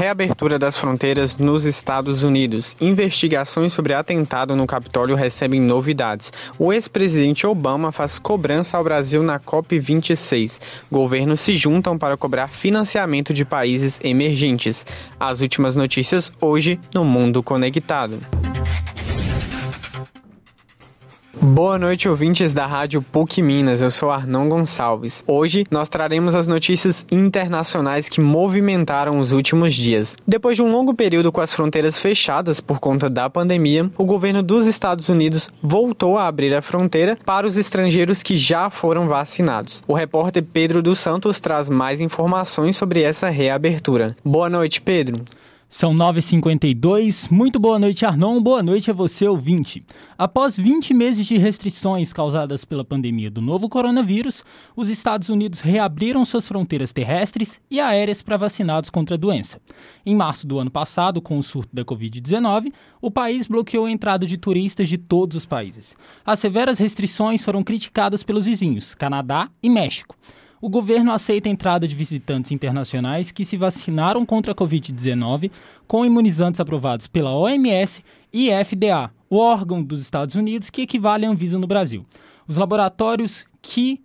Reabertura das fronteiras nos Estados Unidos. Investigações sobre atentado no Capitólio recebem novidades. O ex-presidente Obama faz cobrança ao Brasil na COP26. Governos se juntam para cobrar financiamento de países emergentes. As últimas notícias hoje no Mundo Conectado. Boa noite, ouvintes da Rádio PUC Minas. Eu sou Arnon Gonçalves. Hoje nós traremos as notícias internacionais que movimentaram os últimos dias. Depois de um longo período com as fronteiras fechadas por conta da pandemia, o governo dos Estados Unidos voltou a abrir a fronteira para os estrangeiros que já foram vacinados. O repórter Pedro dos Santos traz mais informações sobre essa reabertura. Boa noite, Pedro. São 9h52. Muito boa noite, Arnon. Boa noite a você, ouvinte. Após 20 meses de restrições causadas pela pandemia do novo coronavírus, os Estados Unidos reabriram suas fronteiras terrestres e aéreas para vacinados contra a doença. Em março do ano passado, com o surto da Covid-19, o país bloqueou a entrada de turistas de todos os países. As severas restrições foram criticadas pelos vizinhos, Canadá e México o governo aceita a entrada de visitantes internacionais que se vacinaram contra a Covid-19 com imunizantes aprovados pela OMS e FDA, o órgão dos Estados Unidos que equivale à Anvisa no Brasil. Os laboratórios que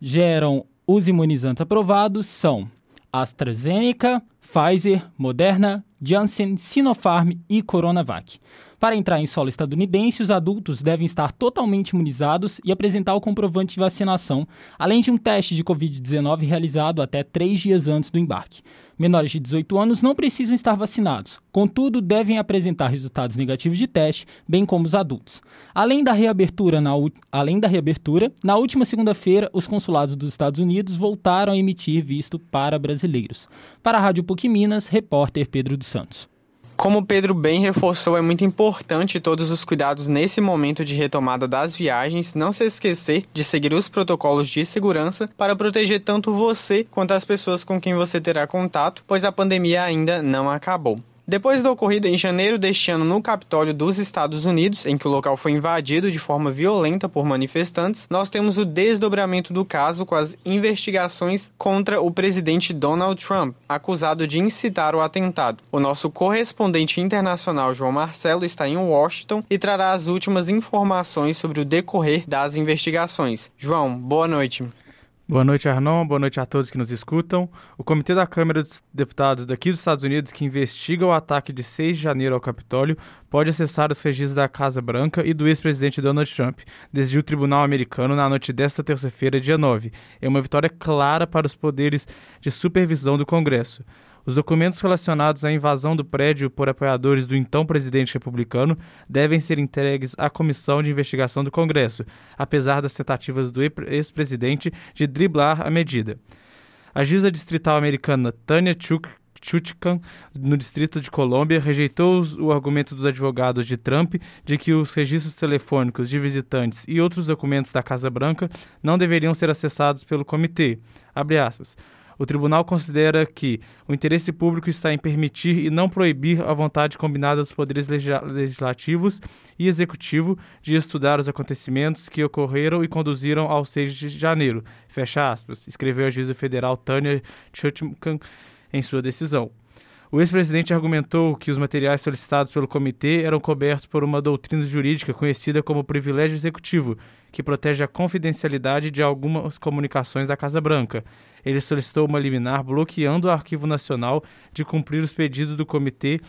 geram os imunizantes aprovados são AstraZeneca, Pfizer, Moderna, Janssen, Sinopharm e Coronavac. Para entrar em solo estadunidense, os adultos devem estar totalmente imunizados e apresentar o comprovante de vacinação, além de um teste de Covid-19 realizado até três dias antes do embarque. Menores de 18 anos não precisam estar vacinados, contudo, devem apresentar resultados negativos de teste, bem como os adultos. Além da reabertura, na, além da reabertura, na última segunda-feira, os consulados dos Estados Unidos voltaram a emitir visto para brasileiros. Para a Rádio PUC Minas, repórter Pedro dos Santos. Como Pedro bem reforçou, é muito importante todos os cuidados nesse momento de retomada das viagens, não se esquecer de seguir os protocolos de segurança para proteger tanto você quanto as pessoas com quem você terá contato, pois a pandemia ainda não acabou. Depois da ocorrida em janeiro deste ano no Capitólio dos Estados Unidos, em que o local foi invadido de forma violenta por manifestantes, nós temos o desdobramento do caso com as investigações contra o presidente Donald Trump, acusado de incitar o atentado. O nosso correspondente internacional João Marcelo está em Washington e trará as últimas informações sobre o decorrer das investigações. João, boa noite. Boa noite, Arnon. Boa noite a todos que nos escutam. O Comitê da Câmara dos Deputados daqui dos Estados Unidos, que investiga o ataque de 6 de janeiro ao Capitólio, pode acessar os registros da Casa Branca e do ex-presidente Donald Trump, desde o Tribunal Americano na noite desta terça-feira, dia 9. É uma vitória clara para os poderes de supervisão do Congresso. Os documentos relacionados à invasão do prédio por apoiadores do então presidente republicano devem ser entregues à Comissão de Investigação do Congresso, apesar das tentativas do ex-presidente de driblar a medida. A juíza distrital americana Tanya Chuk Chutkan, no Distrito de Colômbia, rejeitou o argumento dos advogados de Trump de que os registros telefônicos de visitantes e outros documentos da Casa Branca não deveriam ser acessados pelo comitê. O tribunal considera que o interesse público está em permitir e não proibir a vontade combinada dos poderes legislativos e executivo de estudar os acontecimentos que ocorreram e conduziram ao 6 de janeiro. Fecha aspas, escreveu a juíza federal Tanya Chutkan em sua decisão. O ex-presidente argumentou que os materiais solicitados pelo comitê eram cobertos por uma doutrina jurídica conhecida como privilégio executivo, que protege a confidencialidade de algumas comunicações da Casa Branca. Ele solicitou uma liminar bloqueando o Arquivo Nacional de cumprir os pedidos do comitê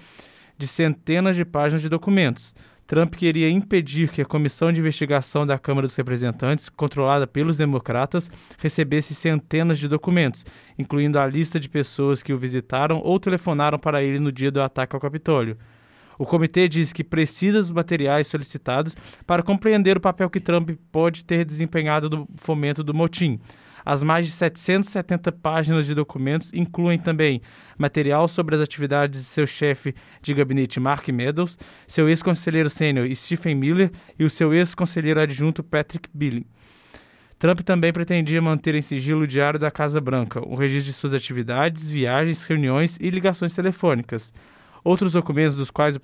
de centenas de páginas de documentos. Trump queria impedir que a comissão de investigação da Câmara dos Representantes, controlada pelos democratas, recebesse centenas de documentos, incluindo a lista de pessoas que o visitaram ou telefonaram para ele no dia do ataque ao Capitólio. O comitê diz que precisa dos materiais solicitados para compreender o papel que Trump pode ter desempenhado no fomento do motim. As mais de 770 páginas de documentos incluem também material sobre as atividades de seu chefe de gabinete Mark Meadows, seu ex-conselheiro sênior Stephen Miller e o seu ex-conselheiro adjunto Patrick Billing. Trump também pretendia manter em sigilo o diário da Casa Branca, o registro de suas atividades, viagens, reuniões e ligações telefônicas. Outros documentos dos quais o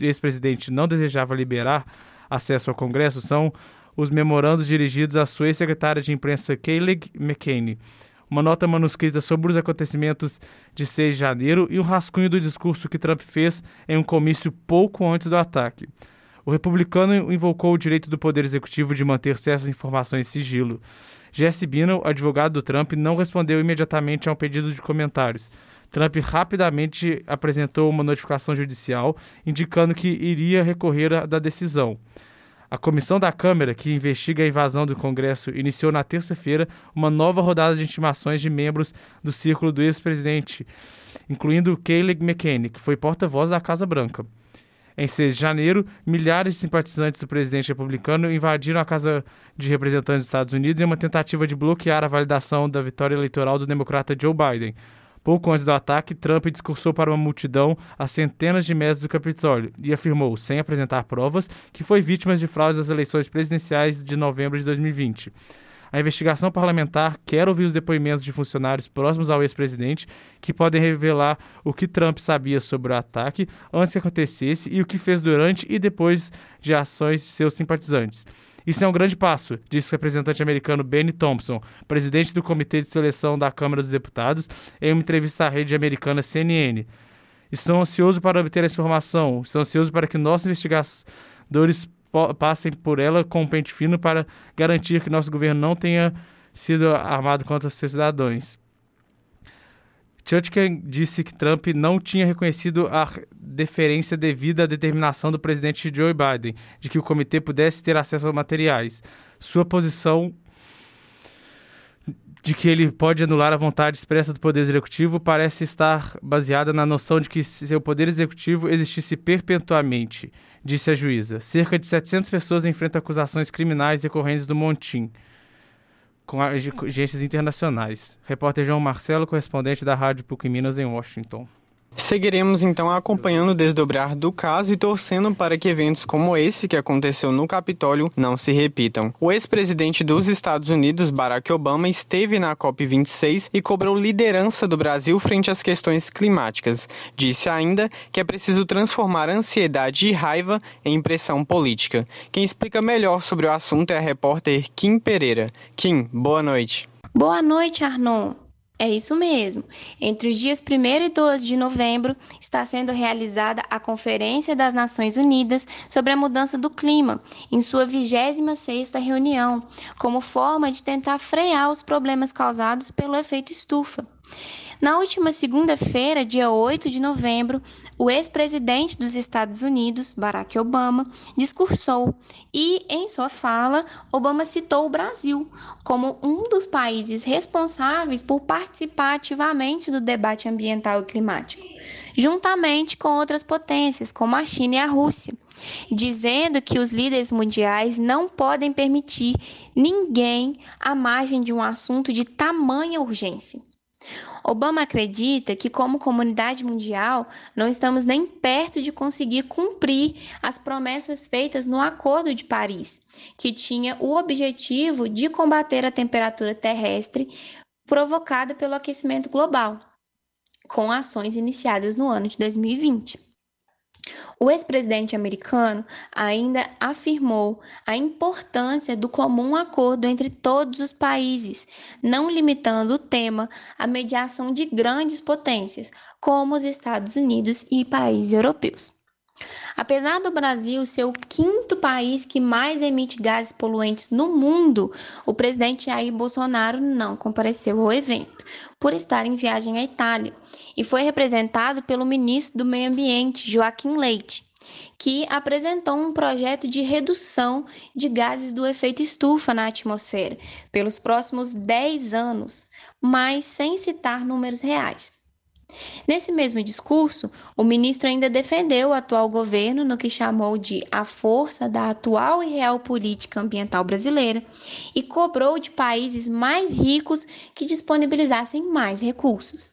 ex-presidente não desejava liberar acesso ao Congresso são os memorandos dirigidos à sua ex-secretária de imprensa Kayleigh McCain, uma nota manuscrita sobre os acontecimentos de 6 de janeiro e um rascunho do discurso que Trump fez em um comício pouco antes do ataque. O republicano invocou o direito do Poder Executivo de manter certas informações em sigilo. Jesse Binnell, advogado do Trump, não respondeu imediatamente a um pedido de comentários. Trump rapidamente apresentou uma notificação judicial indicando que iria recorrer da decisão. A comissão da Câmara, que investiga a invasão do Congresso, iniciou na terça-feira uma nova rodada de intimações de membros do círculo do ex-presidente, incluindo Kayleigh McCann, que foi porta-voz da Casa Branca. Em 6 de janeiro, milhares de simpatizantes do presidente republicano invadiram a Casa de Representantes dos Estados Unidos em uma tentativa de bloquear a validação da vitória eleitoral do democrata Joe Biden. Pouco antes do ataque, Trump discursou para uma multidão a centenas de metros do Capitólio e afirmou, sem apresentar provas, que foi vítima de fraudes das eleições presidenciais de novembro de 2020. A investigação parlamentar quer ouvir os depoimentos de funcionários próximos ao ex-presidente que podem revelar o que Trump sabia sobre o ataque antes que acontecesse e o que fez durante e depois de ações de seus simpatizantes. Isso é um grande passo, disse o representante americano Benny Thompson, presidente do Comitê de Seleção da Câmara dos Deputados, em uma entrevista à rede americana CNN. Estou ansioso para obter a informação, estou ansioso para que nossos investigadores passem por ela com um pente fino para garantir que nosso governo não tenha sido armado contra seus cidadãos. Chutkan disse que Trump não tinha reconhecido a deferência devida à determinação do presidente Joe Biden de que o comitê pudesse ter acesso aos materiais. Sua posição de que ele pode anular a vontade expressa do Poder Executivo parece estar baseada na noção de que seu Poder Executivo existisse perpetuamente, disse a juíza. Cerca de 700 pessoas enfrentam acusações criminais decorrentes do montim com agências internacionais. Repórter João Marcelo, correspondente da Rádio PUC Minas em Washington. Seguiremos então acompanhando o desdobrar do caso e torcendo para que eventos como esse que aconteceu no Capitólio não se repitam. O ex-presidente dos Estados Unidos, Barack Obama, esteve na COP26 e cobrou liderança do Brasil frente às questões climáticas. Disse ainda que é preciso transformar ansiedade e raiva em pressão política. Quem explica melhor sobre o assunto é a repórter Kim Pereira. Kim, boa noite. Boa noite, Arnon. É isso mesmo. Entre os dias 1 e 12 de novembro está sendo realizada a Conferência das Nações Unidas sobre a Mudança do Clima, em sua 26ª reunião, como forma de tentar frear os problemas causados pelo efeito estufa. Na última segunda-feira, dia 8 de novembro, o ex-presidente dos Estados Unidos, Barack Obama, discursou e, em sua fala, Obama citou o Brasil como um dos países responsáveis por participar ativamente do debate ambiental e climático, juntamente com outras potências, como a China e a Rússia dizendo que os líderes mundiais não podem permitir ninguém à margem de um assunto de tamanha urgência. Obama acredita que, como comunidade mundial, não estamos nem perto de conseguir cumprir as promessas feitas no Acordo de Paris, que tinha o objetivo de combater a temperatura terrestre provocada pelo aquecimento global, com ações iniciadas no ano de 2020. O ex-presidente americano ainda afirmou a importância do comum acordo entre todos os países, não limitando o tema à mediação de grandes potências, como os Estados Unidos e países europeus. Apesar do Brasil ser o quinto país que mais emite gases poluentes no mundo, o presidente Jair Bolsonaro não compareceu ao evento, por estar em viagem à Itália, e foi representado pelo ministro do Meio Ambiente, Joaquim Leite, que apresentou um projeto de redução de gases do efeito estufa na atmosfera pelos próximos 10 anos, mas sem citar números reais. Nesse mesmo discurso, o ministro ainda defendeu o atual governo no que chamou de a força da atual e real política ambiental brasileira e cobrou de países mais ricos que disponibilizassem mais recursos.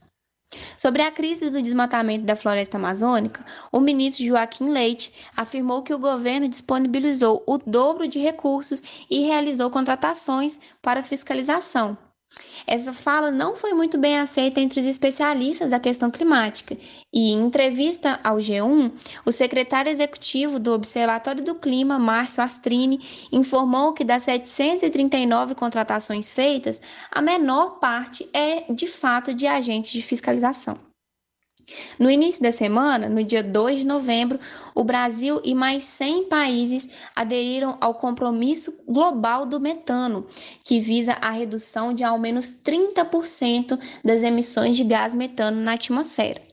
Sobre a crise do desmatamento da floresta amazônica, o ministro Joaquim Leite afirmou que o governo disponibilizou o dobro de recursos e realizou contratações para fiscalização, Essa fala não foi muito bem aceita entre os especialistas da questão climática e, em entrevista ao G1, o secretário executivo do Observatório do Clima, Márcio Astrini, informou que das 739 contratações feitas, a menor parte é, de fato, de agentes de fiscalização. No início da semana, no dia 2 de novembro, o Brasil e mais 100 países aderiram ao compromisso global do metano, que visa a redução de ao menos 30% das emissões de gás metano na atmosfera.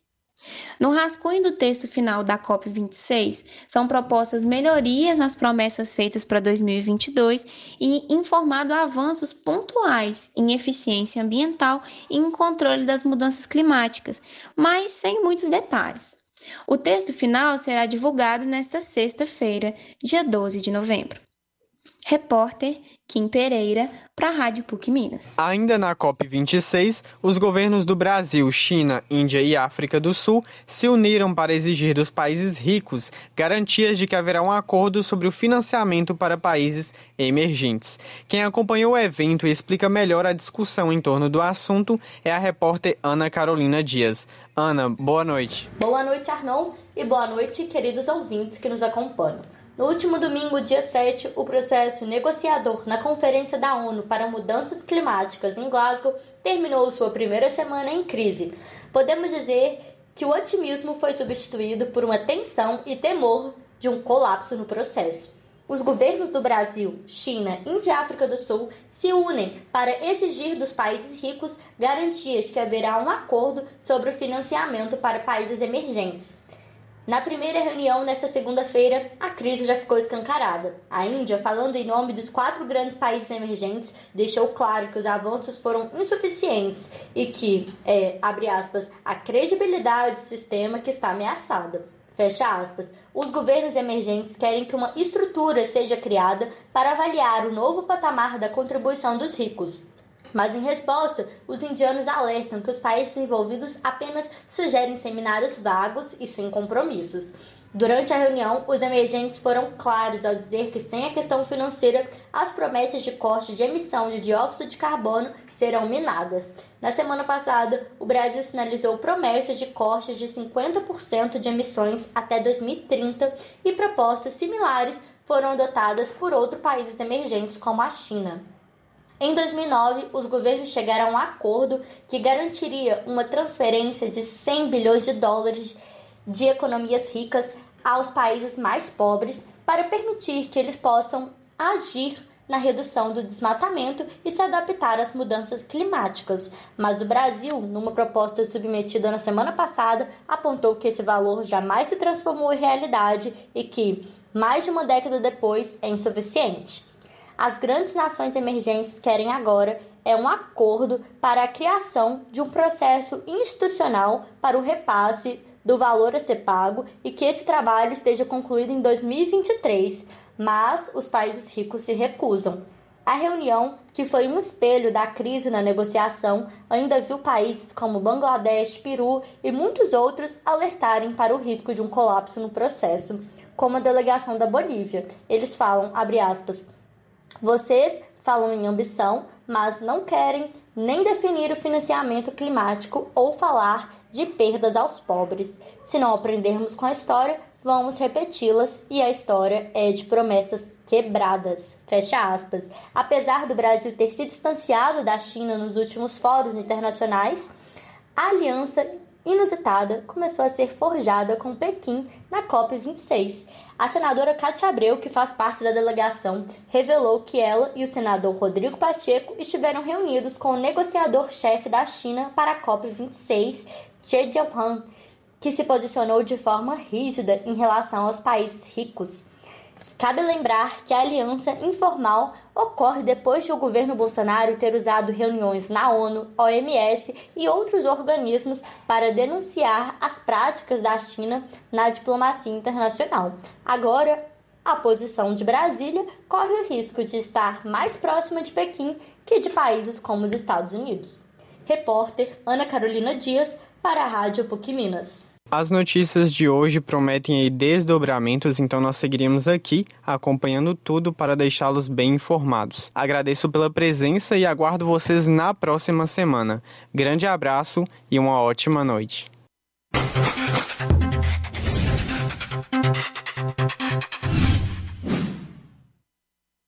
No rascunho do texto final da COP26, são propostas melhorias nas promessas feitas para 2022 e informado avanços pontuais em eficiência ambiental e em controle das mudanças climáticas, mas sem muitos detalhes. O texto final será divulgado nesta sexta-feira, dia 12 de novembro. Repórter Kim Pereira, para a Rádio PUC Minas. Ainda na COP26, os governos do Brasil, China, Índia e África do Sul se uniram para exigir dos países ricos garantias de que haverá um acordo sobre o financiamento para países emergentes. Quem acompanhou o evento e explica melhor a discussão em torno do assunto é a repórter Ana Carolina Dias. Ana, boa noite. Boa noite, Arnon, e boa noite, queridos ouvintes que nos acompanham. No último domingo, dia 7, o processo negociador na Conferência da ONU para Mudanças Climáticas em Glasgow terminou sua primeira semana em crise. Podemos dizer que o otimismo foi substituído por uma tensão e temor de um colapso no processo. Os governos do Brasil, China, Índia e África do Sul se unem para exigir dos países ricos garantias que haverá um acordo sobre o financiamento para países emergentes. Na primeira reunião, nesta segunda-feira, a crise já ficou escancarada. A Índia, falando em nome dos quatro grandes países emergentes, deixou claro que os avanços foram insuficientes e que, é, abre aspas, a credibilidade do sistema que está ameaçada. Fecha aspas. Os governos emergentes querem que uma estrutura seja criada para avaliar o novo patamar da contribuição dos ricos. Mas em resposta, os indianos alertam que os países envolvidos apenas sugerem seminários vagos e sem compromissos. Durante a reunião, os emergentes foram claros ao dizer que, sem a questão financeira, as promessas de corte de emissão de dióxido de carbono serão minadas. Na semana passada, o Brasil sinalizou promessas de corte de 50% de emissões até 2030 e propostas similares foram adotadas por outros países emergentes, como a China. Em 2009, os governos chegaram a um acordo que garantiria uma transferência de 100 bilhões de dólares de economias ricas aos países mais pobres para permitir que eles possam agir na redução do desmatamento e se adaptar às mudanças climáticas. Mas o Brasil, numa proposta submetida na semana passada, apontou que esse valor jamais se transformou em realidade e que, mais de uma década depois, é insuficiente as grandes nações emergentes querem agora é um acordo para a criação de um processo institucional para o repasse do valor a ser pago e que esse trabalho esteja concluído em 2023, mas os países ricos se recusam. A reunião, que foi um espelho da crise na negociação, ainda viu países como Bangladesh, Peru e muitos outros alertarem para o risco de um colapso no processo, como a delegação da Bolívia. Eles falam, abre aspas, vocês falam em ambição, mas não querem nem definir o financiamento climático ou falar de perdas aos pobres. Se não aprendermos com a história, vamos repeti-las e a história é de promessas quebradas. Fecha aspas. Apesar do Brasil ter se distanciado da China nos últimos fóruns internacionais, a aliança inusitada começou a ser forjada com Pequim na COP26. A senadora Cátia Abreu, que faz parte da delegação, revelou que ela e o senador Rodrigo Pacheco estiveram reunidos com o negociador-chefe da China para a COP26, Che Jiahuan, que se posicionou de forma rígida em relação aos países ricos. Cabe lembrar que a aliança informal ocorre depois de o governo Bolsonaro ter usado reuniões na ONU, OMS e outros organismos para denunciar as práticas da China na diplomacia internacional. Agora, a posição de Brasília corre o risco de estar mais próxima de Pequim que de países como os Estados Unidos. Repórter Ana Carolina Dias para a Rádio PUC Minas. As notícias de hoje prometem desdobramentos, então nós seguiremos aqui acompanhando tudo para deixá-los bem informados. Agradeço pela presença e aguardo vocês na próxima semana. Grande abraço e uma ótima noite.